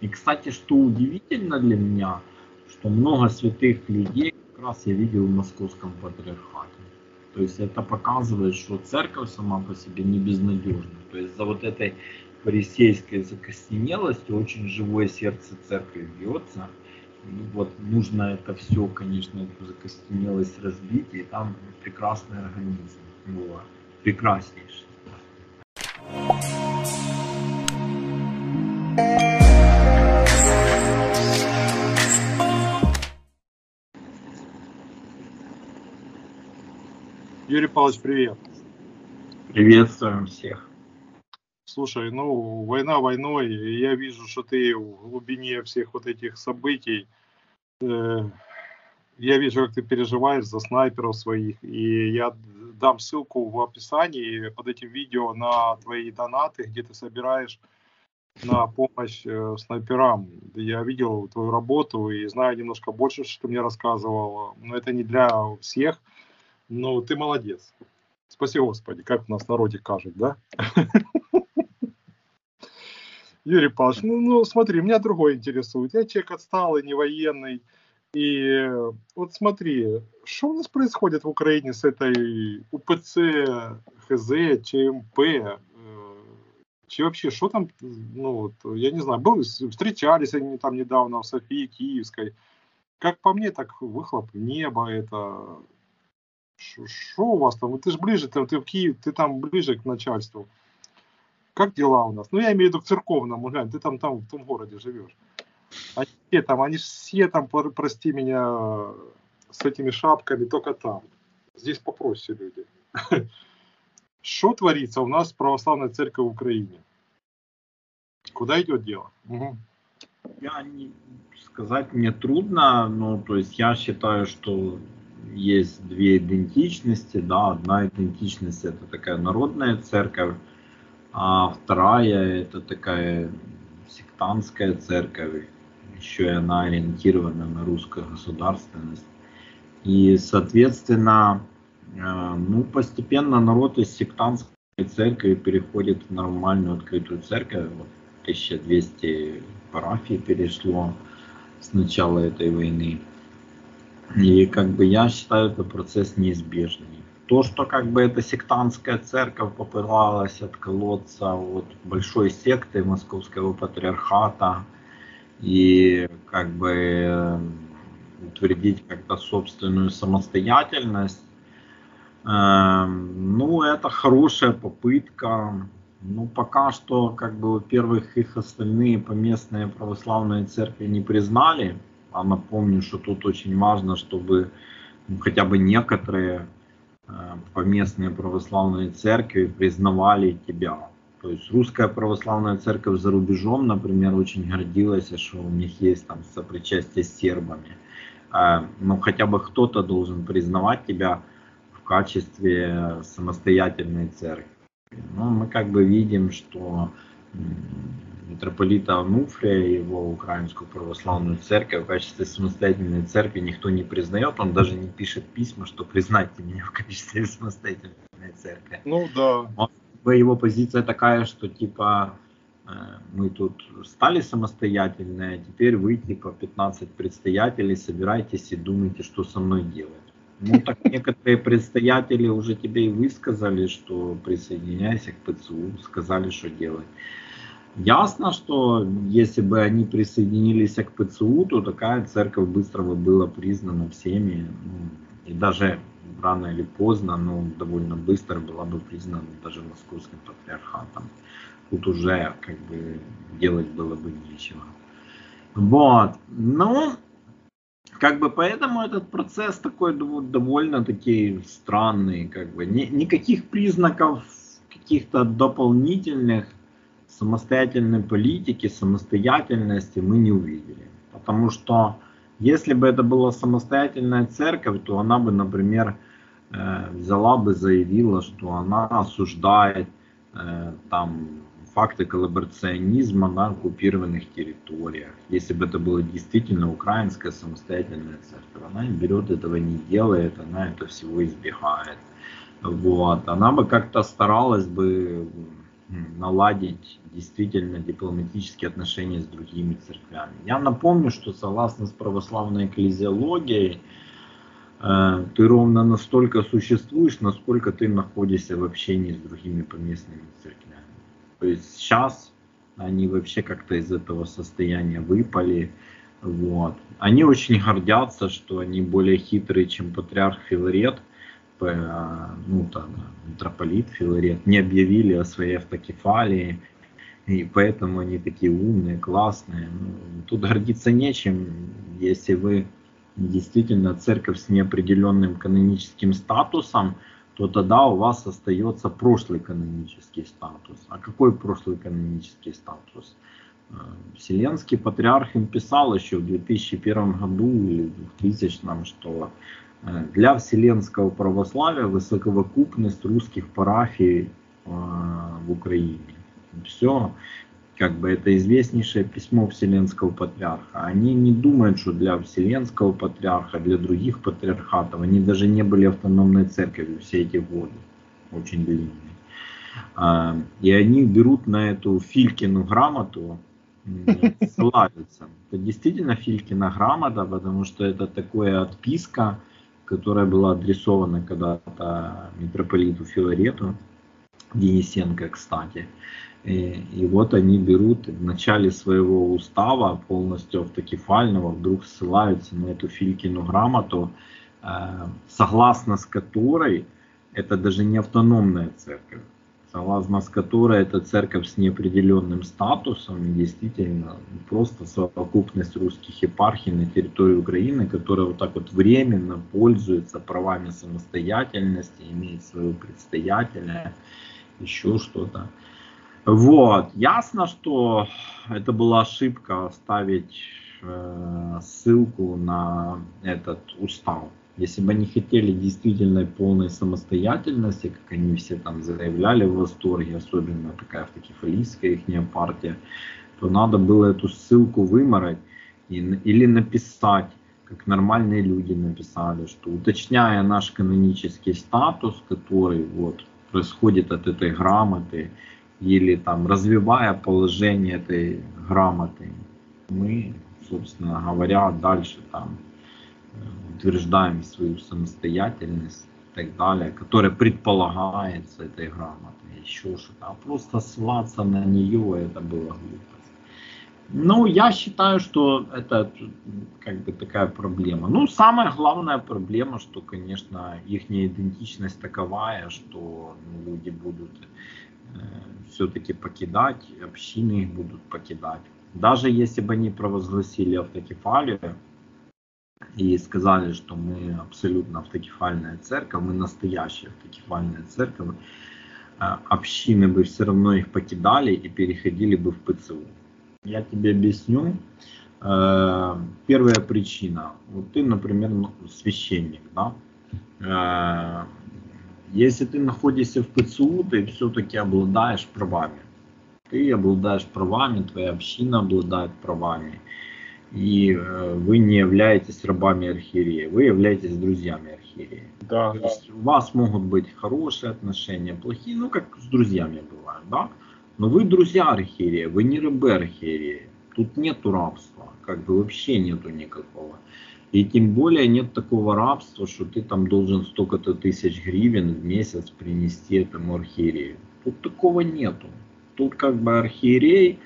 И, кстати, что удивительно для меня, что много святых людей как раз я видел в московском патриархате. То есть это показывает, что церковь сама по себе не безнадежна. То есть за вот этой фарисейской закостенелостью очень живое сердце церкви бьется. И вот нужно это все, конечно, эту закостенелость разбить, и там прекрасный организм. Вот. Прекраснейший. Юрий Павлович, привет. Приветствуем всех. Слушай, ну, война войной, я вижу, что ты в глубине всех вот этих событий, э, я вижу, как ты переживаешь за снайперов своих, и я дам ссылку в описании под этим видео на твои донаты, где ты собираешь на помощь э, снайперам. Я видел твою работу и знаю немножко больше, что ты мне рассказывал, но это не для всех, ну, ты молодец. Спаси Господи, как у нас в народе кажет, да? Юрий Павлович, ну, ну смотри, меня другое интересует. Я человек отсталый, не военный. И вот смотри, что у нас происходит в Украине с этой УПЦ, ХЗ, ЧМП? Э, че вообще, что там, ну, вот, я не знаю, был, встречались они там недавно в Софии Киевской. Как по мне, так выхлоп неба это что у вас там? Ты же ближе, ты, ты в Киев, ты там ближе к начальству. Как дела у нас? Ну, я имею в виду к церковному, глянь, ты там, там в том городе живешь. Они все там, они все там, прости меня, с этими шапками, только там. Здесь попроще люди. Что творится у нас в православной церкви в Украине? Куда идет дело? Угу. Я не, сказать мне трудно, но то есть я считаю, что есть две идентичности, да, одна идентичность это такая народная церковь, а вторая это такая сектантская церковь, еще и она ориентирована на русскую государственность. И, соответственно, э, ну, постепенно народ из сектантской церкви переходит в нормальную открытую церковь. Вот 1200 парафий перешло с начала этой войны. И как бы я считаю этот процесс неизбежный. То, что как бы эта сектантская церковь попыталась отколоться от большой секты московского патриархата и как бы э, утвердить как-то собственную самостоятельность, э, ну, это хорошая попытка. Ну, пока что, как бы, во-первых, их остальные поместные православные церкви не признали, а напомню, что тут очень важно, чтобы ну, хотя бы некоторые э, поместные православные церкви признавали тебя. То есть русская православная церковь за рубежом, например, очень гордилась, что у них есть там сопричастие с сербами. Э, но хотя бы кто-то должен признавать тебя в качестве самостоятельной церкви. Но мы как бы видим, что митрополита Ануфрия, его украинскую православную церковь в качестве самостоятельной церкви никто не признает, он даже не пишет письма, что признайте меня в качестве самостоятельной церкви. Ну да. Он, его позиция такая, что типа э, мы тут стали самостоятельные, а теперь вы типа 15 предстоятелей, собирайтесь и думайте, что со мной делать. Ну так некоторые предстоятели уже тебе и высказали, что присоединяйся к ПЦУ, сказали, что делать. Ясно, что если бы они присоединились к ПЦУ, то такая церковь быстро бы была признана всеми. Ну, и даже рано или поздно, но довольно быстро была бы признана даже московским патриархатом. Тут уже как бы делать было бы нечего. Вот. Ну, как бы поэтому этот процесс такой довольно-таки странный. Как бы. Ни, никаких признаков каких-то дополнительных самостоятельной политики, самостоятельности мы не увидели. Потому что если бы это была самостоятельная церковь, то она бы, например, э, взяла бы, заявила, что она осуждает э, там факты коллаборационизма на оккупированных территориях. Если бы это была действительно украинская самостоятельная церковь, она берет этого не делает, она это всего избегает. Вот. Она бы как-то старалась бы наладить действительно дипломатические отношения с другими церквями. Я напомню, что согласно с православной экклезиологией, э, ты ровно настолько существуешь, насколько ты находишься в общении с другими поместными церквями. То есть сейчас они вообще как-то из этого состояния выпали. Вот. Они очень гордятся, что они более хитрые, чем патриарх Филарет – ну, там, митрополит Филарет не объявили о своей автокефалии, и поэтому они такие умные, классные. Ну, тут гордиться нечем, если вы действительно церковь с неопределенным каноническим статусом, то тогда у вас остается прошлый канонический статус. А какой прошлый канонический статус? Э, Вселенский патриарх им писал еще в 2001 году или 2000, что для вселенского православия высоковокупность русских парафий э, в Украине. Все, как бы это известнейшее письмо Вселенского Патриарха. Они не думают, что для Вселенского Патриарха, для других патриархатов, они даже не были автономной церковью все эти годы, очень длинные. Э, и они берут на эту Филькину грамоту, ссылаются. Это действительно Филькина грамота, потому что это такое отписка, которая была адресована когда-то митрополиту Филарету, Денисенко, кстати. И, и вот они берут в начале своего устава, полностью автокефального, вдруг ссылаются на эту Филькину грамоту, э, согласно с которой это даже не автономная церковь, согласно с которой эта церковь с неопределенным статусом, действительно просто совокупность русских епархий на территории Украины, которая вот так вот временно пользуется правами самостоятельности, имеет своего предстоятеля, еще что-то. Вот, ясно, что это была ошибка ставить э, ссылку на этот устав. Если бы они хотели действительно полной самостоятельности, как они все там заявляли в восторге, особенно такая автокефалийская их партия, то надо было эту ссылку выморать и, или написать, как нормальные люди написали, что уточняя наш канонический статус, который вот происходит от этой грамоты, или там развивая положение этой грамоты, мы, собственно говоря, дальше там утверждаем свою самостоятельность и так далее, которая предполагается этой грамотой, еще что-то. А просто ссылаться на нее, это было глупость. Ну, я считаю, что это как бы такая проблема. Ну, самая главная проблема, что, конечно, их идентичность таковая, что ну, люди будут э, все-таки покидать, общины их будут покидать. Даже если бы они провозгласили автокефалию, и сказали, что мы абсолютно автокефальная церковь, мы настоящая автокефальная церковь, э, общины бы все равно их покидали и переходили бы в ПЦУ. Я тебе объясню. Э, первая причина. Вот ты, например, ну, священник, да? Э, если ты находишься в ПЦУ, ты все-таки обладаешь правами. Ты обладаешь правами, твоя община обладает правами и э, вы не являетесь рабами архиерея, вы являетесь друзьями архиерея. Да, То есть у вас могут быть хорошие отношения, плохие, ну как с друзьями бывает, да? Но вы друзья архиерея, вы не рабы архиерея. Тут нету рабства, как бы вообще нету никакого. И тем более нет такого рабства, что ты там должен столько-то тысяч гривен в месяц принести этому архиерею. Тут такого нету. Тут как бы архиерей,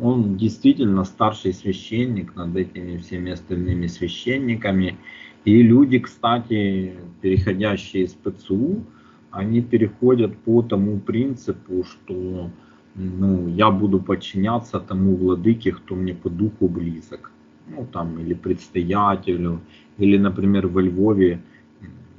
он действительно старший священник над этими всеми остальными священниками. И люди, кстати, переходящие из ПЦУ, они переходят по тому принципу, что ну, я буду подчиняться тому владыке, кто мне по духу близок. Ну, там, или предстоятелю, или, например, во Львове,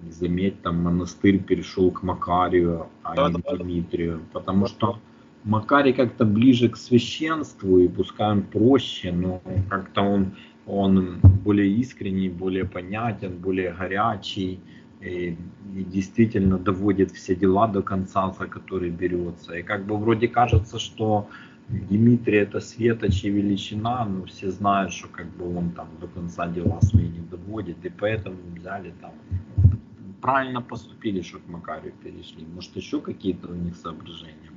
заметь, там монастырь перешел к Макарию, а да, не к Дмитрию, потому что Макарий как-то ближе к священству, и пускай он проще, но как-то он, он более искренний, более понятен, более горячий, и, и действительно доводит все дела до конца, за которые берется. И как бы вроде кажется, что Дмитрий это светоч и величина, но все знают, что как бы он там до конца дела свои не доводит, и поэтому взяли там правильно поступили, что к Макарию перешли. Может еще какие-то у них соображения.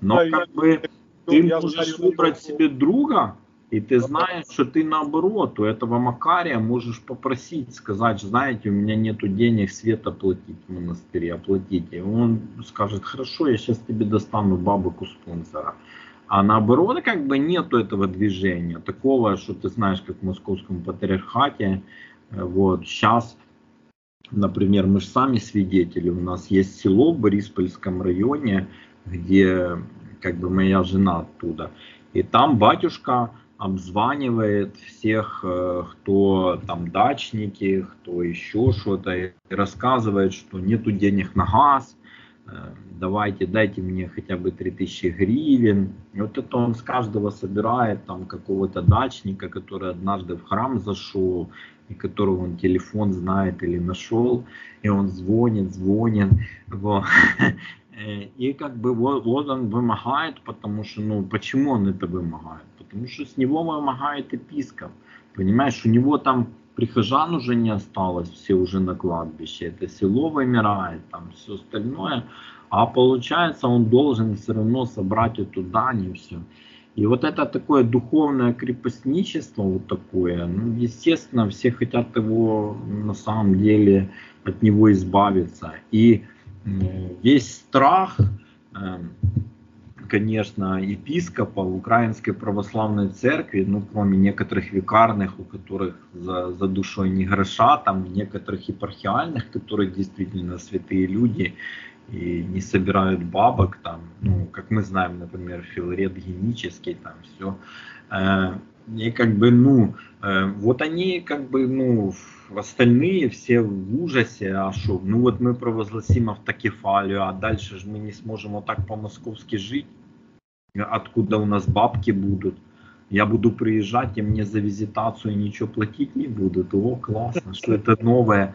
Но как бы ты можешь выбрать себе друга, и ты знаешь, что ты наоборот, у этого Макария можешь попросить, сказать, знаете, у меня нету денег света платить в монастыре, оплатите. Он скажет, хорошо, я сейчас тебе достану бабок у спонсора. А наоборот, как бы нету этого движения, такого, что ты знаешь, как в московском патриархате, э, вот, сейчас, например, мы же сами свидетели, у нас есть село в Бориспольском районе, где как бы моя жена оттуда, и там батюшка обзванивает всех, э, кто там дачники, кто еще что-то, и рассказывает, что нету денег на газ, э, давайте, дайте мне хотя бы 3000 гривен. И вот это он с каждого собирает там какого-то дачника, который однажды в храм зашел, и которого он телефон знает или нашел, и он звонит, звонит. Вот. Э, и как бы вот, вот он вымогает, потому что, ну, почему он это вымогает? Потому что с него вымогает епископ. Понимаешь, у него там прихожан уже не осталось, все уже на кладбище, это село вымирает, там все остальное. А получается, он должен все равно собрать эту дань и все. И вот это такое духовное крепостничество, вот такое, ну, естественно, все хотят его на самом деле от него избавиться. И весь страх, эм, конечно, епископа в Украинской Православной Церкви, ну, кроме некоторых викарных, у которых за, за душой не гроша, там некоторых епархиальных, которые действительно святые люди и не собирают бабок, там, ну, как мы знаем, например, Филарет Генический, там все. Э, и как бы, ну, э, вот они как бы, ну, остальные все в ужасе, а что, ну вот мы провозгласим автокефалию, а дальше же мы не сможем вот так по-московски жить, откуда у нас бабки будут. Я буду приезжать, и мне за визитацию ничего платить не будут. О, классно, что это новое.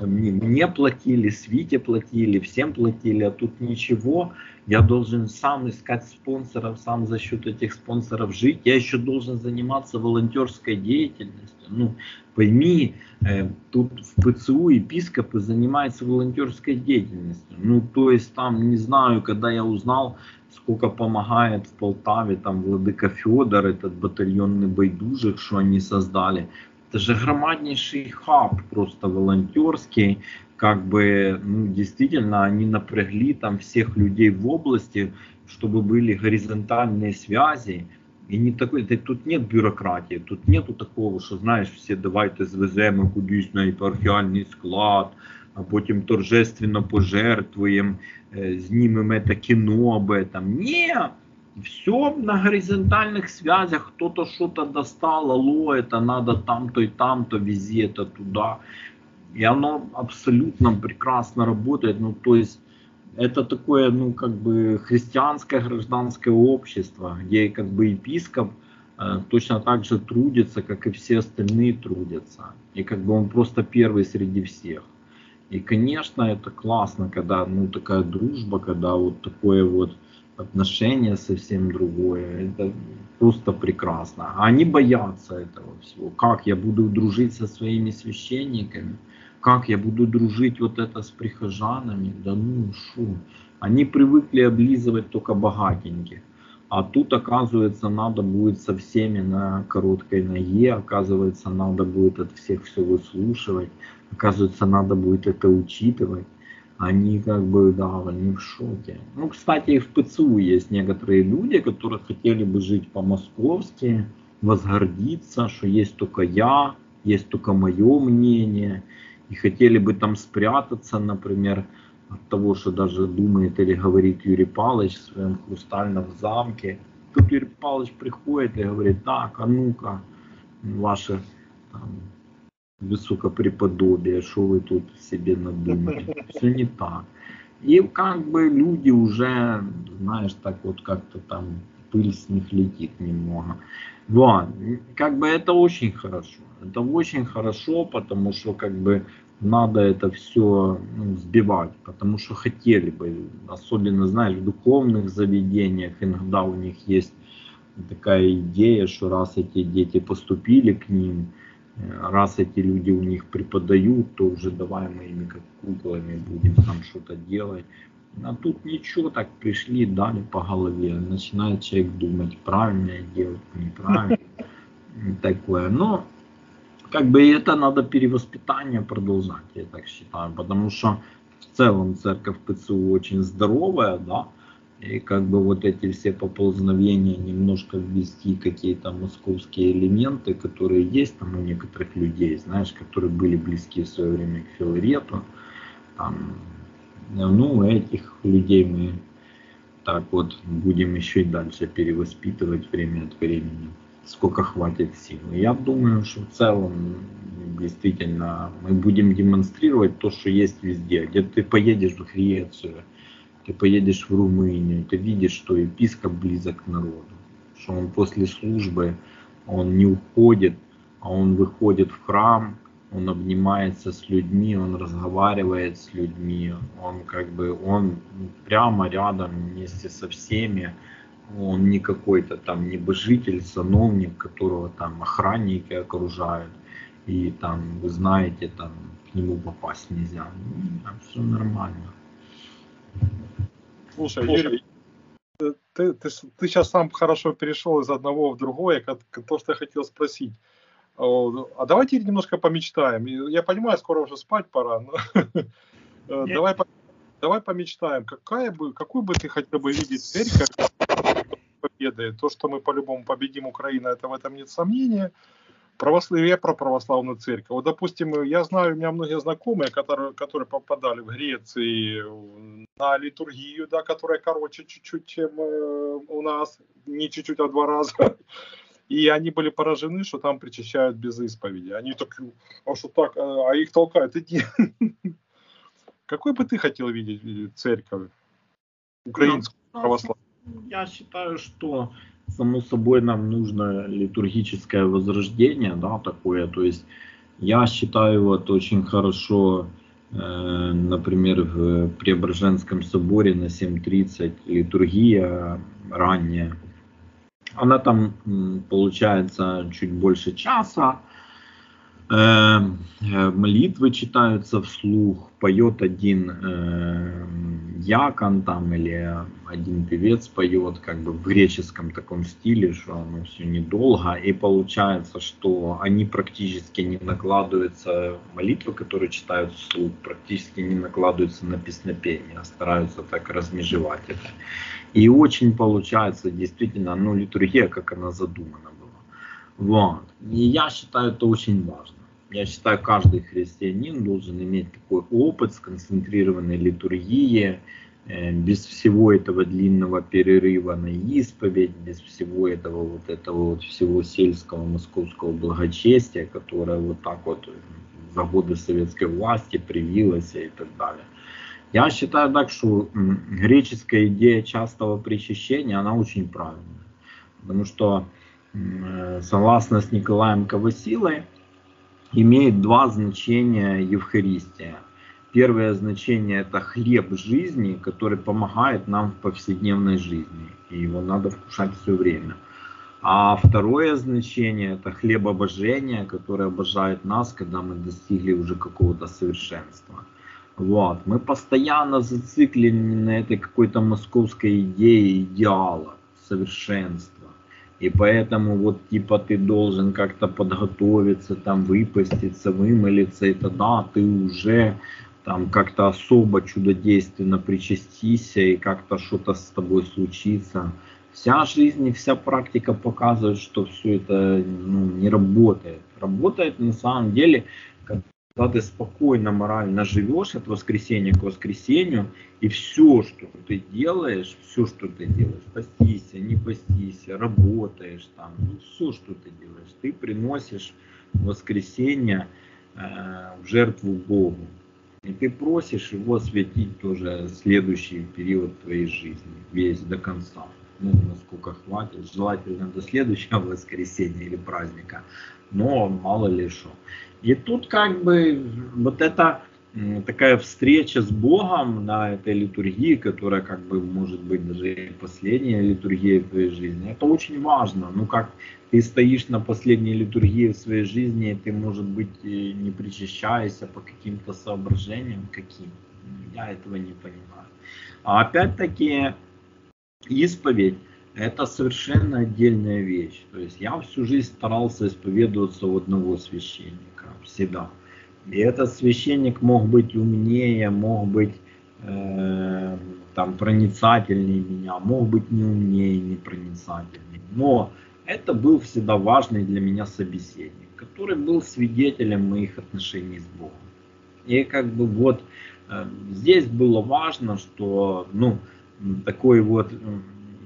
Мне, мне платили, Свите платили, всем платили, а тут ничего. Я должен сам искать спонсоров, сам за счет этих спонсоров жить. Я еще должен заниматься волонтерской деятельностью. Ну, пойми, э, тут в ПЦУ епископы занимаются волонтерской деятельностью. Ну, то есть там, не знаю, когда я узнал, сколько помогает в Полтаве там Владыка Федор, этот батальонный байдужик, что они создали. Это же громаднейший хаб, просто волонтерский, как бы, ну, действительно, они напрягли там всех людей в области, чтобы были горизонтальные связи, і не такой, тут нет бюрократії, тут нету такого, що знаєш, всі давайте звеземо кудись на епархіальний склад, а потім торжественно пожертвуємо, знімемо це кіно об этом. Ні, все на горизонтальных связях, кто-то что-то достал, алло, это надо там-то и там-то, вези это туда. И оно абсолютно прекрасно работает. Ну, то есть это такое, ну, как бы христианское гражданское общество, где как бы епископ э, точно так же трудится, как и все остальные трудятся. И как бы он просто первый среди всех. И, конечно, это классно, когда, ну, такая дружба, когда вот такое вот отношение совсем другое. Это просто прекрасно. А они боятся этого всего. Как я буду дружить со своими священниками? Как я буду дружить вот это с прихожанами, да ну шу. Они привыкли облизывать только богатеньких. А тут, оказывается, надо будет со всеми на короткой ноге, оказывается, надо будет от всех все выслушивать, оказывается, надо будет это учитывать. Они как бы, да, они в шоке. Ну, кстати, и в ПЦУ есть некоторые люди, которые хотели бы жить по-московски, возгордиться, что есть только я, есть только мое мнение, и хотели бы там спрятаться, например, от того, что даже думает или говорит Юрий Павлович в своем хрустальном замке. Тут Юрий Павлович приходит и говорит, так, а ну-ка, ваше там, высокопреподобие, что вы тут себе надумали. Все не так. И как бы люди уже, знаешь, так вот как-то там пыль с них летит немного. Вот. Как бы это очень хорошо. Это очень хорошо, потому что как бы надо это все ну, сбивать, потому что хотели бы, особенно, знаешь, в духовных заведениях иногда у них есть такая идея, что раз эти дети поступили к ним, э, раз эти люди у них преподают, то уже давай мы ими как куклами будем там что-то делать. А тут ничего, так пришли, дали по голове. Начинает человек думать, правильно я делаю, неправильно. Такое. Но как бы это надо перевоспитание продолжать, я так считаю. Потому что в целом церковь ПЦУ очень здоровая, да, и как бы вот эти все поползновения немножко ввести какие-то московские элементы, которые есть там у некоторых людей, знаешь, которые были близки в свое время к Филарету, там, ну, этих людей мы так вот будем еще и дальше перевоспитывать время от времени, сколько хватит сил. Я думаю, что в целом действительно мы будем демонстрировать то, что есть везде. Где ты поедешь в Грецию, ты поедешь в Румынию, ты видишь, что епископ близок к народу, что он после службы, он не уходит, а он выходит в храм, он обнимается с людьми, он разговаривает с людьми, он как бы, он прямо рядом вместе со всеми, он не какой-то там небожитель, сановник, которого там охранники окружают, и там, вы знаете, там к нему попасть нельзя. Ну, там все нормально. Слушай, Юрий, ты, ты, ты, ты сейчас сам хорошо перешел из одного в другое, как, то, что я хотел спросить. А давайте немножко помечтаем. Я понимаю, скоро уже спать пора, но э, давай, давай помечтаем. Какая бы, какую бы ты хотел бы видеть церковь победы? То, что мы по-любому победим Украину, это в этом нет сомнения православие про православную церковь. Вот, допустим, я знаю, у меня многие знакомые, которые, которые попадали в Греции на литургию, да, которая короче чуть-чуть, чем э, у нас, не чуть-чуть, а два раза. И они были поражены, что там причащают без исповеди. Они такие, а что так, а, а их толкают, иди. Какой бы ты хотел видеть э, церковь? Украинскую, ну, православную? Я считаю, что само собой нам нужно литургическое возрождение, да, такое, то есть я считаю вот очень хорошо, э, например, в Преображенском соборе на 7.30 литургия ранняя, она там получается чуть больше часа, Э, молитвы читаются вслух, поет один э, якон там или один певец поет как бы в греческом таком стиле, что оно все недолго, и получается, что они практически не накладываются, молитвы, которые читают вслух, практически не накладываются на песнопение, а стараются так размежевать это. И очень получается действительно, ну, литургия, как она задумана была. Вот. И я считаю это очень важно. Я считаю, каждый христианин должен иметь такой опыт сконцентрированной литургии, э, без всего этого длинного перерыва на исповедь, без всего этого вот этого вот всего сельского московского благочестия, которое вот так вот за годы советской власти привилось и так далее. Я считаю так, что греческая идея частого причащения, она очень правильная. Потому что э, согласно с Николаем Кавасилой, имеет два значения Евхаристия. Первое значение это хлеб жизни, который помогает нам в повседневной жизни. И его надо вкушать все время. А второе значение это хлеб обожения, который обожает нас, когда мы достигли уже какого-то совершенства. Вот. Мы постоянно зациклены на этой какой-то московской идее идеала, совершенства. И поэтому вот типа ты должен как-то подготовиться, там выпаститься, вымолиться, и тогда ты уже там как-то особо чудодейственно причастися и как-то что-то с тобой случится. Вся жизнь и вся практика показывает, что все это ну, не работает. Работает на самом деле когда ты спокойно, морально живешь от воскресенья к воскресенью, и все, что ты делаешь, все, что ты делаешь, постись, не постись, работаешь там, ну, все, что ты делаешь, ты приносишь воскресенье э, в жертву Богу. И ты просишь его осветить тоже следующий период твоей жизни, весь до конца. Ну, насколько хватит, желательно до следующего воскресенья или праздника, но мало ли что. И тут как бы вот эта такая встреча с Богом на этой литургии, которая как бы может быть даже и последняя литургия в твоей жизни, это очень важно. Ну как ты стоишь на последней литургии в своей жизни, и ты, может быть, не причащаешься по каким-то соображениям, каким. Я этого не понимаю. А опять-таки, исповедь это совершенно отдельная вещь. То есть я всю жизнь старался исповедоваться у одного священника, всегда. И этот священник мог быть умнее, мог быть э, там проницательнее меня, мог быть не умнее, не проницательнее. Но это был всегда важный для меня собеседник, который был свидетелем моих отношений с Богом. И как бы вот э, здесь было важно, что ну такой вот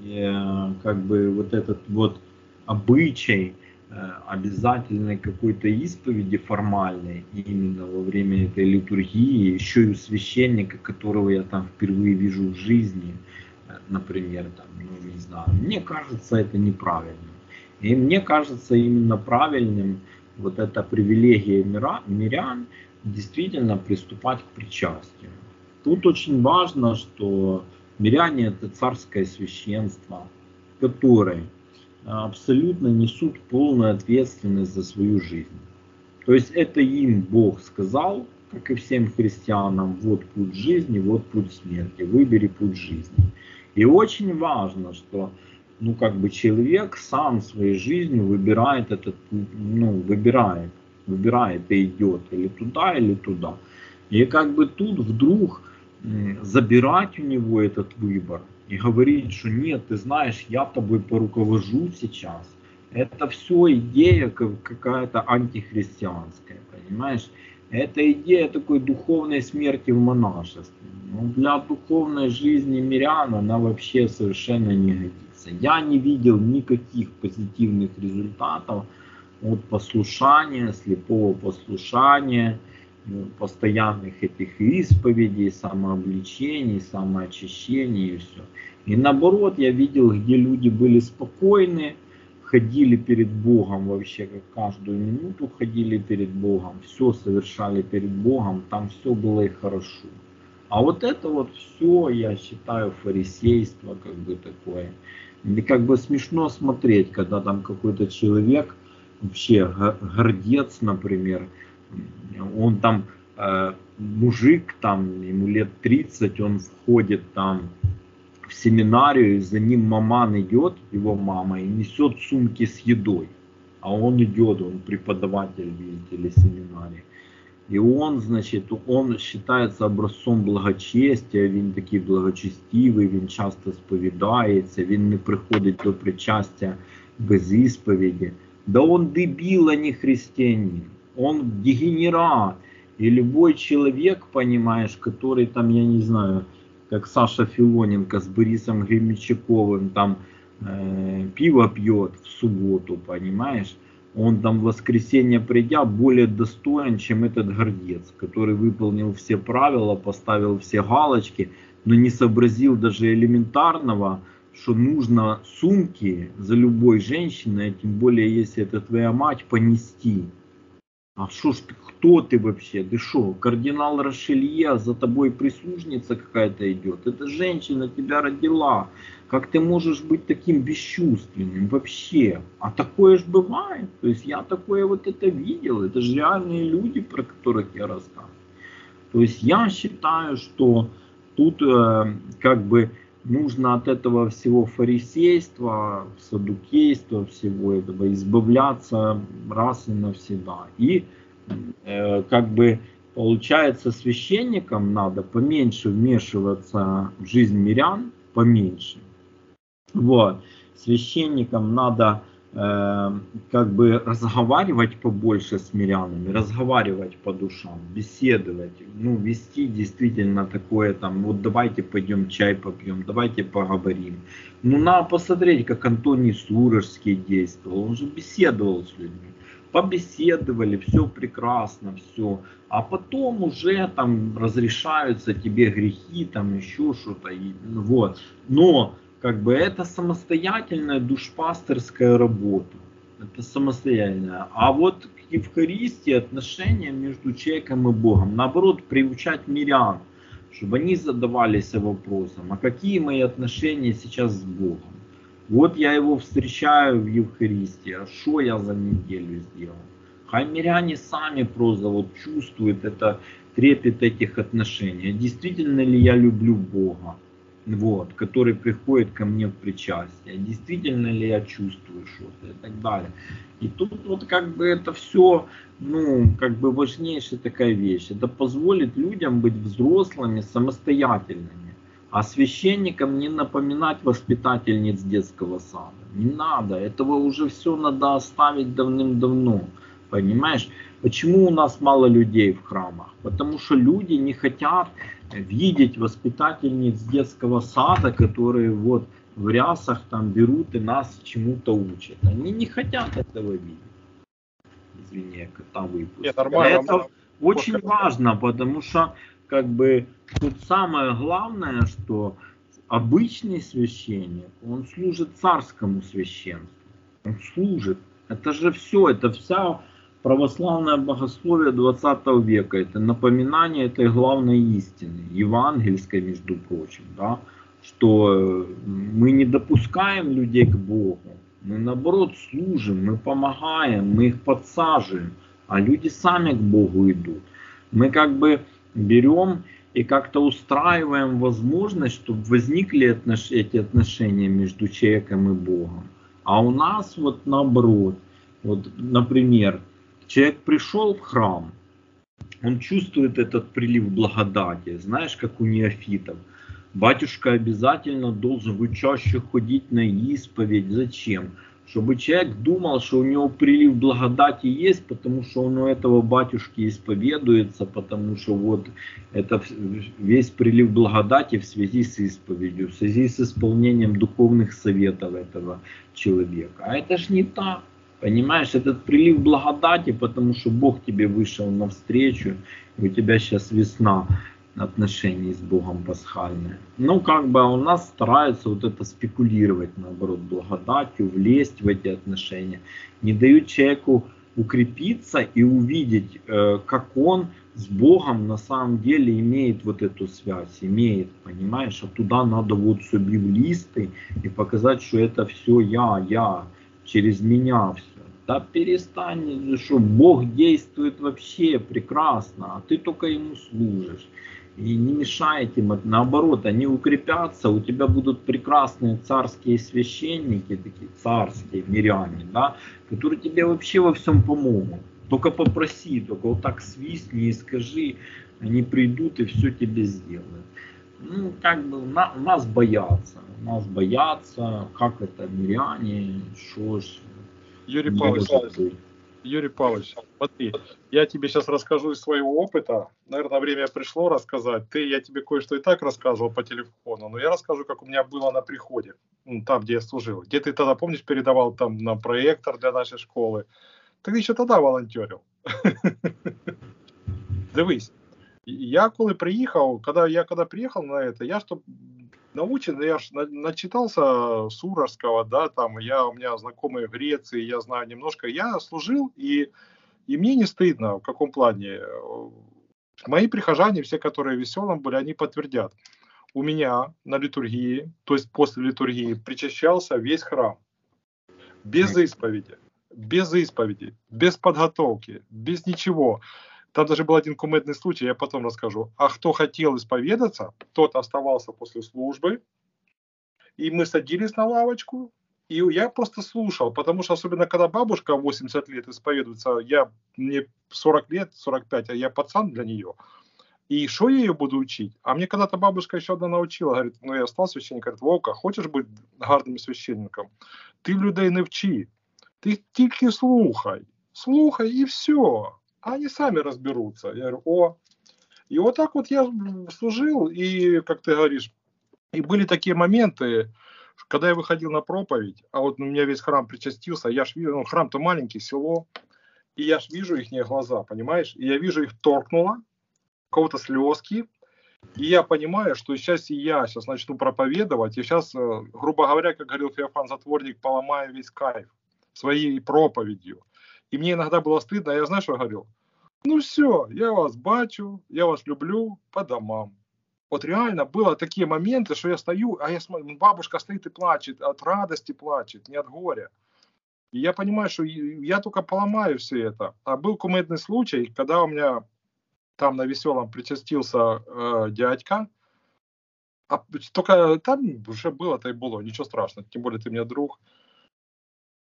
э, как бы вот этот вот обычай обязательной какой-то исповеди формальной именно во время этой литургии, еще и у священника, которого я там впервые вижу в жизни, э, например, там, ну не знаю, мне кажется это неправильным. И мне кажется именно правильным вот эта привилегия мирян действительно приступать к причастию. Тут очень важно, что Миряне это царское священство, которые абсолютно несут полную ответственность за свою жизнь. То есть это им Бог сказал, как и всем христианам, вот путь жизни, вот путь смерти, выбери путь жизни. И очень важно, что ну, как бы человек сам своей жизнью выбирает этот ну, выбирает, выбирает и идет или туда, или туда. И как бы тут вдруг забирать у него этот выбор и говорить, что нет, ты знаешь, я тобой поруковожу сейчас. Это все идея какая-то антихристианская, понимаешь? Это идея такой духовной смерти в монашестве. Но для духовной жизни мирян она вообще совершенно не годится. Я не видел никаких позитивных результатов от послушания, слепого послушания – ну, постоянных этих исповедей, самообличений, самоочищений и все. И наоборот, я видел, где люди были спокойны, ходили перед Богом вообще, как каждую минуту ходили перед Богом, все совершали перед Богом, там все было и хорошо. А вот это вот все, я считаю, фарисейство как бы такое. И как бы смешно смотреть, когда там какой-то человек, вообще гордец, например, он там э, мужик, там ему лет 30, он входит там в семинарию, и за ним маман идет, его мама, и несет сумки с едой. А он идет, он преподаватель, видите ли, семинарии. И он, значит, он считается образцом благочестия, він такий благочестивий, він часто сповідається, він не приходить до причастя без исповеди. Да он дебил, а не христианин он дегенерат. И любой человек, понимаешь, который там, я не знаю, как Саша Филоненко с Борисом Гремячаковым там э, пиво пьет в субботу, понимаешь, он там в воскресенье придя более достоин, чем этот гордец, который выполнил все правила, поставил все галочки, но не сообразил даже элементарного, что нужно сумки за любой женщиной, а тем более если это твоя мать, понести. А что ж ты, кто ты вообще? Ты что, кардинал Рошелье, за тобой прислужница какая-то идет? Эта женщина тебя родила. Как ты можешь быть таким бесчувственным вообще? А такое ж бывает. То есть я такое вот это видел. Это же реальные люди, про которых я рассказываю. То есть я считаю, что тут э, как бы нужно от этого всего фарисейства, садукейства, всего этого избавляться раз и навсегда. И э, как бы получается священникам надо поменьше вмешиваться в жизнь мирян, поменьше. Вот. Священникам надо как бы разговаривать побольше с мирянами, разговаривать по душам, беседовать, ну, вести действительно такое там, вот давайте пойдем чай попьем, давайте поговорим. Ну, надо посмотреть, как Антоний Сурожский действовал, он же беседовал с людьми. Побеседовали, все прекрасно, все. А потом уже там разрешаются тебе грехи, там еще что-то. Вот. Но как бы это самостоятельная душпастерская работа. Это самостоятельная. А вот к Евхаристии отношения между человеком и Богом, наоборот, приучать мирян, чтобы они задавались вопросом, а какие мои отношения сейчас с Богом? Вот я его встречаю в Евхаристии, а что я за неделю сделал? Хай миряне сами просто вот чувствуют это, трепет этих отношений. Действительно ли я люблю Бога? Вот, который приходит ко мне в причастие, действительно ли я чувствую что-то и так далее. И тут вот как бы это все, ну, как бы важнейшая такая вещь. Это позволит людям быть взрослыми, самостоятельными. А священникам не напоминать воспитательниц детского сада. Не надо, этого уже все надо оставить давным-давно. Понимаешь? Почему у нас мало людей в храмах? Потому что люди не хотят видеть воспитательниц детского сада, которые вот в рясах там берут и нас чему-то учат. Они не хотят этого видеть. Извини, кота выпустил. Нет, нормально. Это очень важно, потому что как бы тут самое главное, что обычный священник, он служит царскому священству. Он служит. Это же все, это вся православное богословие 20 века, это напоминание этой главной истины, евангельской, между прочим, да, что э, мы не допускаем людей к Богу, мы наоборот служим, мы помогаем, мы их подсаживаем, а люди сами к Богу идут. Мы как бы берем и как-то устраиваем возможность, чтобы возникли отнош... эти отношения между человеком и Богом. А у нас вот наоборот, вот, например, Человек пришел в храм, он чувствует этот прилив благодати, знаешь, как у неофитов. Батюшка обязательно должен вы чаще ходить на исповедь. Зачем? Чтобы человек думал, что у него прилив благодати есть, потому что он у этого батюшки исповедуется, потому что вот это весь прилив благодати в связи с исповедью, в связи с исполнением духовных советов этого человека. А это ж не так. Понимаешь, этот прилив благодати, потому что Бог тебе вышел навстречу, и у тебя сейчас весна отношений с Богом пасхальная. Ну, как бы у нас стараются вот это спекулировать, наоборот, благодатью, влезть в эти отношения. Не дают человеку укрепиться и увидеть, э, как он с Богом на самом деле имеет вот эту связь, имеет, понимаешь, а туда надо вот субъявлисты и показать, что это все я, я, через меня все. Да перестань, что Бог действует вообще прекрасно, а ты только ему служишь. И не мешайте им, наоборот, они укрепятся, у тебя будут прекрасные царские священники, такие царские миряне, да, которые тебе вообще во всем помогут. Только попроси, только вот так свистни и скажи, они придут и все тебе сделают. Ну, как бы на, нас боятся, нас боятся, как это миряне, что ж, Юрий Павлович, Юрий Павлович, смотри, я тебе сейчас расскажу из своего опыта. Наверное, время пришло рассказать. Ты, я тебе кое-что и так рассказывал по телефону, но я расскажу, как у меня было на приходе, ну, там, где я служил. Где ты тогда, помнишь, передавал там на проектор для нашей школы. Ты еще тогда волонтерил. Дивись, я коли приїхав, коли я коли приїхав на это, я что научен, я ж начитался Суровского, да, там, я, у меня знакомые в Греции, я знаю немножко, я служил, и, и мне не стыдно, в каком плане. Мои прихожане, все, которые веселым были, они подтвердят. У меня на литургии, то есть после литургии, причащался весь храм. Без исповеди, без исповеди, без подготовки, без ничего. Там даже был один кумедный случай, я потом расскажу. А кто хотел исповедаться, тот оставался после службы, и мы садились на лавочку, и я просто слушал, потому что особенно когда бабушка 80 лет исповедуется, я, мне 40 лет, 45, а я пацан для нее. И что я ее буду учить? А мне когда-то бабушка еще одна научила, говорит, ну я стал священником, говорит, Вовка, хочешь быть гарним священником? Ты людей не вчи, ти тільки слухай, слухай и все а они сами разберутся. Я говорю, о. И вот так вот я служил, и, как ты говоришь, и были такие моменты, когда я выходил на проповедь, а вот у меня весь храм причастился, я ж вижу, ну, храм-то маленький, село, и я ж вижу их глаза, понимаешь? И я вижу их торкнуло, кого-то слезки, и я понимаю, что сейчас и я сейчас начну проповедовать, и сейчас, э, грубо говоря, как говорил Феофан Затворник, поломаю весь кайф своей проповедью. И мне иногда было стыдно, а я знаю, что говорил? Ну все, я вас бачу, я вас люблю по домам. Вот реально было такие моменты, что я стою, а я смотрю, бабушка стоит и плачет, от радости плачет, не от горя. И я понимаю, что я только поломаю все это. А был кумедный случай, когда у меня там на веселом причастился э, дядька, а только там уже было-то и было, ничего страшного, тем более ты мне друг.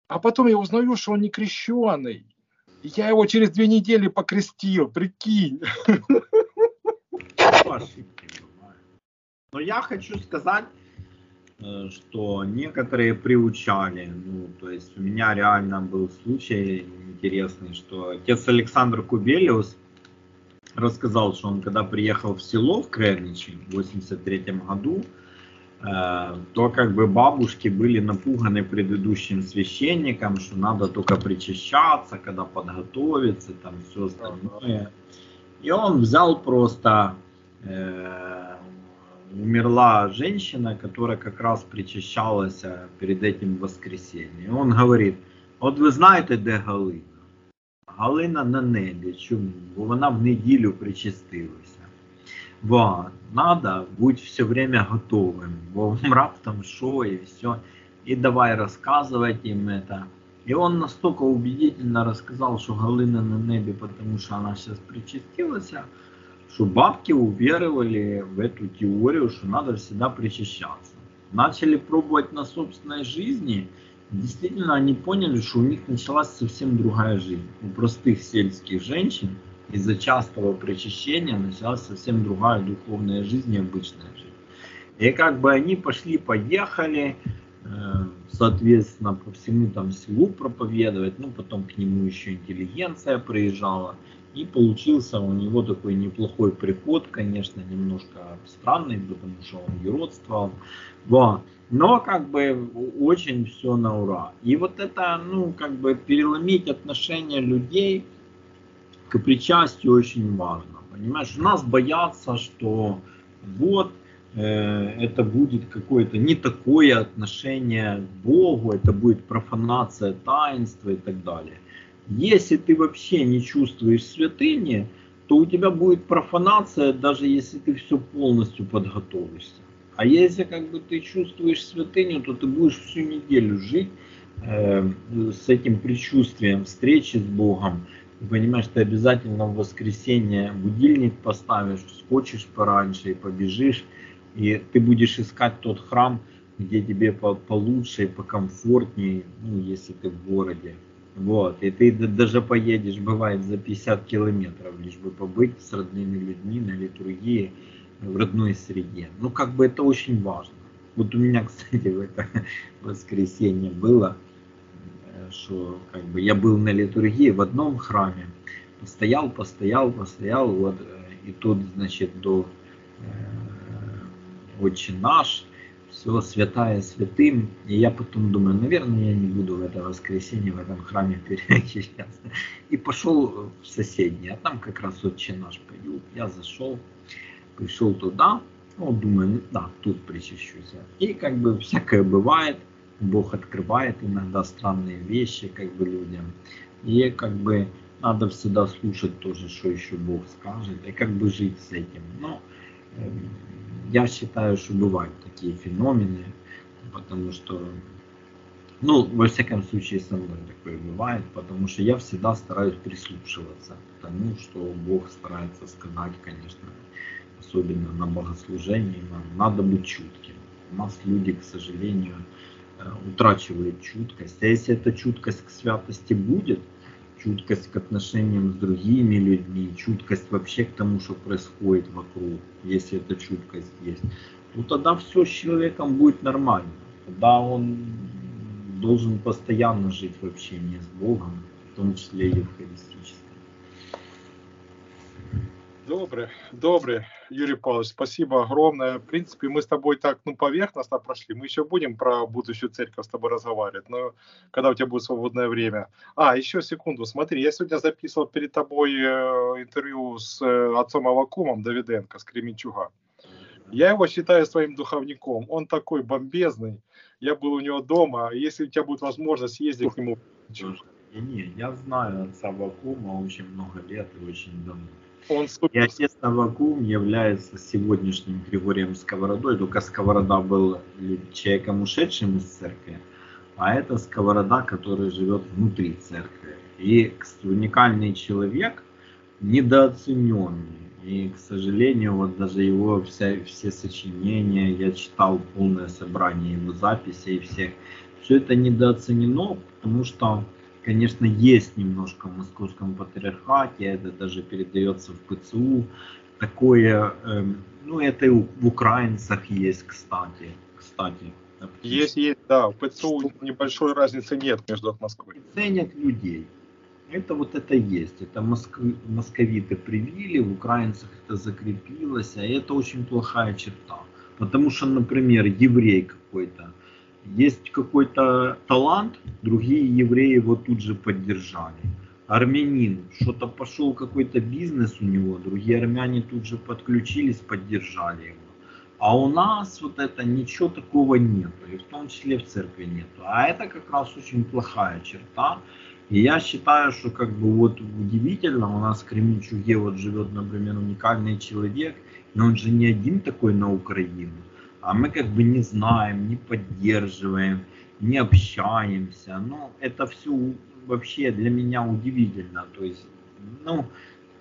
А потом я узнаю, что он не крещеный. Я его через две недели покрестил, прикинь. Но я хочу сказать, э, что некоторые приучали. Ну, то есть у меня реально был случай интересный, что отец Александр Кубелиус рассказал, что он когда приехал в село в Кревничи в 83 году, то как бы бабушки были напуганы предыдущим священником, что надо только причащаться, когда подготовиться, там все остальное. И он взял просто, э, умерла женщина, которая как раз причащалась э, перед этим воскресеньем. И он говорит, вот вы знаете, где Галина? Галина на небі. Чому? Бо вона в неділю причастилася. Вот. Надо бути все время готовим, бо раптом що и все. И давай рассказывать им это. И он настолько убедительно рассказал, что Галина на небе, потому что она сейчас причастилась, что бабки уверовали в эту теорию, что надо всегда причащаться. Начали пробовать на собственной жизни – действительно они поняли, что у них началась совсем другая жизнь. У простых сельских женщин из-за частого причащения началась совсем другая духовная жизнь и обычная жизнь. И как бы они пошли-поехали, э, соответственно, по всему там селу проповедовать, ну, потом к нему еще интеллигенция приезжала, и получился у него такой неплохой приход, конечно, немножко странный, потому что он юродствовал. Вот. Но как бы очень все на ура. И вот это, ну, как бы переломить отношение людей к причастию очень важно. Понимаешь, нас боятся, что вот э, это будет какое-то не такое отношение к Богу, это будет профанация таинства и так далее. Если ты вообще не чувствуешь святыни, то у тебя будет профанация, даже если ты все полностью подготовишься. А если как бы ты чувствуешь святыню, то ты будешь всю неделю жить э, с этим предчувствием встречи с Богом. Понимаешь, ты обязательно в воскресенье будильник поставишь, скочишь пораньше и побежишь, и ты будешь искать тот храм, где тебе по получше и покомфортнее, ну, если ты в городе. Вот, и ты даже поедешь, бывает, за 50 километров, лишь бы побыть с родными людьми на литургии в родной среде. Ну, как бы это очень важно. Вот у меня, кстати, в это воскресенье было, что как бы я был на литургии в одном храме, постоял, постоял, постоял, вот, э, и тут, значит, до э, Отче наш, все святая святым. И я потом думаю, наверное, я не буду в это воскресенье в этом храме перечисляться. И пошел в соседний, а там как раз Отче наш поют. Я зашел, пришел туда, ну, думаю, ну, да, тут причащусь. И как бы всякое бывает, Бог открывает иногда странные вещи как бы людям. И как бы надо всегда слушать тоже, что еще Бог скажет, и как бы жить с этим. Но э, я считаю, что бывают такие феномены, потому что, ну, во всяком случае, со мной такое бывает, потому что я всегда стараюсь прислушиваться к тому, что Бог старается сказать, конечно, особенно на богослужении, надо быть чутким. У нас люди, к сожалению, утрачивают чуткость. А если эта чуткость к святости будет, чуткость к отношениям с другими людьми, чуткость вообще к тому, что происходит вокруг, если эта чуткость есть, то тогда все с человеком будет нормально. Тогда он должен постоянно жить в общении с Богом, в том числе и евхаристически. Добрый, добрый, Юрий Павлович, спасибо огромное. В принципе, мы с тобой так, ну, поверхностно прошли. Мы еще будем про будущую церковь с тобой разговаривать, но когда у тебя будет свободное время. А, еще секунду, смотри, я сегодня записывал перед тобой э, интервью с э, отцом Авакумом Давиденко, с Кременчуга. Я его считаю своим духовником. Он такой бомбезный. Я был у него дома. Если у тебя будет возможность ездить к нему. Не, я знаю отца Авакума очень много лет и очень давно. Он И отец Навакум является сегодняшним Григорием Сковородой, только Сковорода был человеком ушедшим из церкви, а это сковорода, которая живет внутри церкви. И уникальный человек недооцененный. И, к сожалению, вот даже его вся, все сочинения, я читал полное собрание его записей всех, все это недооценено, потому что, конечно, есть немножко в московском патриархате, это даже передается в ПЦУ, такое, э, ну это и в украинцах есть, кстати, кстати. Есть, есть, да, в ПЦУ что... небольшой разницы нет между Москвой. Ценят людей. Это вот это есть. Это моск... московиты привили, в украинцах это закрепилось, а это очень плохая черта. Потому что, например, еврей какой-то, есть какой-то талант, другие евреи его тут же поддержали. Армянин, что-то пошел какой-то бизнес у него, другие армяне тут же подключились, поддержали его. А у нас вот это ничего такого нету, и в том числе в церкви нету. А это как раз очень плохая черта. И я считаю, что как бы вот удивительно, у нас в Кременчуге вот живет, например, уникальный человек, но он же не один такой на Украину а мы как бы не знаем, не поддерживаем, не общаемся. Ну, это все вообще для меня удивительно. То есть, ну,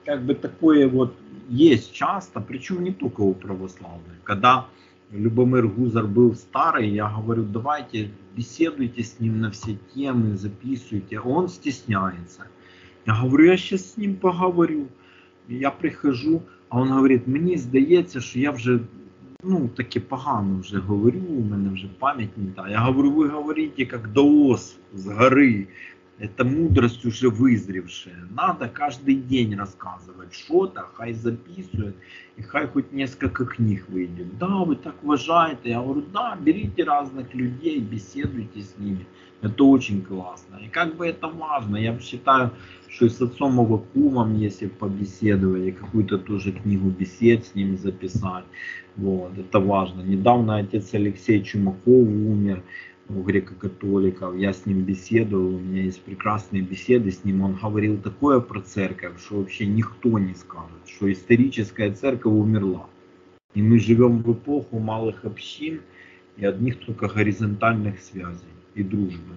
как бы такое вот есть часто, причем не только у православных. Когда Любомир Гузар был старый, я говорю, давайте беседуйте с ним на все темы, записывайте. Он стесняется. Я говорю, я сейчас с ним поговорю. Я прихожу, а он говорит, мені здається, що я вже ну, таке погано вже говорю, у мене вже пам'ять не та. Я говорю, ви говорите, як даос з гори. Это мудрость уже вызревшая. Надо каждый день рассказывать что-то, хай записывает, и хай хоть несколько книг выйдет. Да, вы так уважаете. Я говорю, да, берите разных людей, беседуйте с ними. Это очень классно. И как бы это важно. Я считаю, что и с отцом Авакумом, если побеседовали, какую-то тоже книгу бесед с ним записать. Вот, это важно. Недавно отец Алексей Чумаков умер у греко-католиков. Я с ним беседовал, у меня есть прекрасные беседы с ним. Он говорил такое про церковь, что вообще никто не скажет, что историческая церковь умерла. И мы живем в эпоху малых общин и одних только горизонтальных связей и дружбы.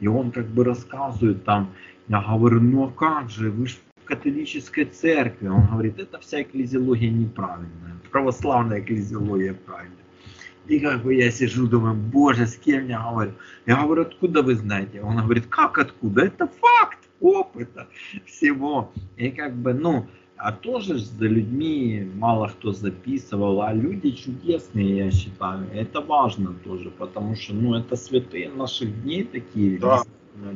И он как бы рассказывает там, я говорю, ну а как же, вы же в католической церкви. Он говорит, это вся экклезиология неправильная, православная экклезиология правильная. И как бы я сижу, думаю, боже, с кем я говорю? Я говорю, откуда вы знаете? Он говорит, как откуда? Это факт опыта всего. И как бы, ну, а тоже за людьми мало кто записывал, а люди чудесные, я считаю. Это важно тоже, потому что, ну, это святые наших дней такие да.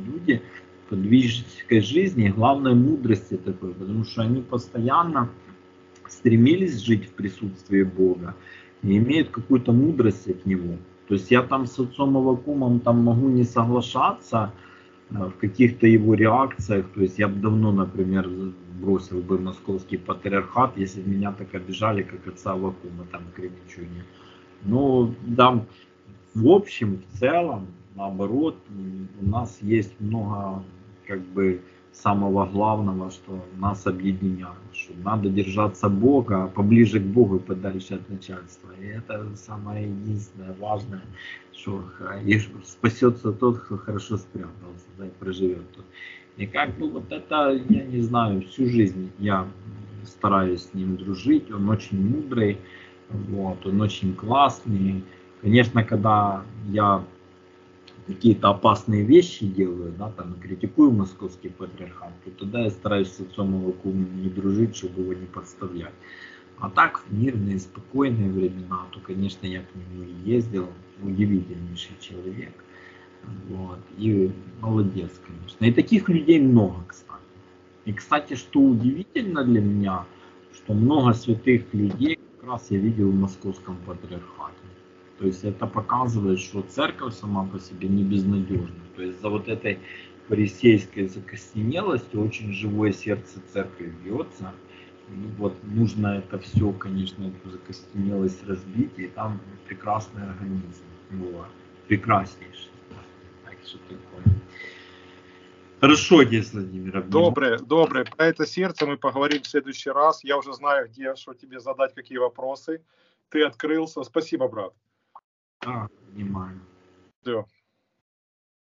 люди подвижной жизни, главной мудрости такой, потому что они постоянно стремились жить в присутствии Бога и имеют какую-то мудрость от Него. То есть я там с отцом Авакумом там могу не соглашаться, в каких-то его реакциях. То есть я бы давно, например, бросил бы московский патриархат, если бы меня так обижали, как отца Вакума там в. Но да, в общем, в целом, наоборот, у нас есть много как бы самого главного, что нас объединяет, что надо держаться Бога, поближе к Богу подальше от начальства. И это самое единственное важное, что и спасется тот, кто хорошо спрятался, да, и проживет тут. И как бы вот это, я не знаю, всю жизнь я стараюсь с ним дружить, он очень мудрый, вот, он очень классный. Конечно, когда я какие-то опасные вещи делаю, да, там, критикую московский патриархат, то тогда я стараюсь с отцом Авакумом не дружить, чтобы его не подставлять. А так, в мирные, спокойные времена, то, конечно, я к нему и ездил, удивительнейший человек. Вот. И молодец, конечно. И таких людей много, кстати. И, кстати, что удивительно для меня, что много святых людей как раз я видел в московском патриархате. То есть это показывает, что церковь сама по себе не безнадежна. То есть за вот этой фарисейской закостенелостью очень живое сердце церкви бьется. И вот нужно это все, конечно, эту закостенелость разбить, и там прекрасный организм. Вот. Прекраснейший. Так что такое. Хорошо, Дес Владимир. Доброе, доброе. Про это сердце мы поговорим в следующий раз. Я уже знаю, где, что тебе задать, какие вопросы. Ты открылся. Спасибо, брат. А, понимаю. Все.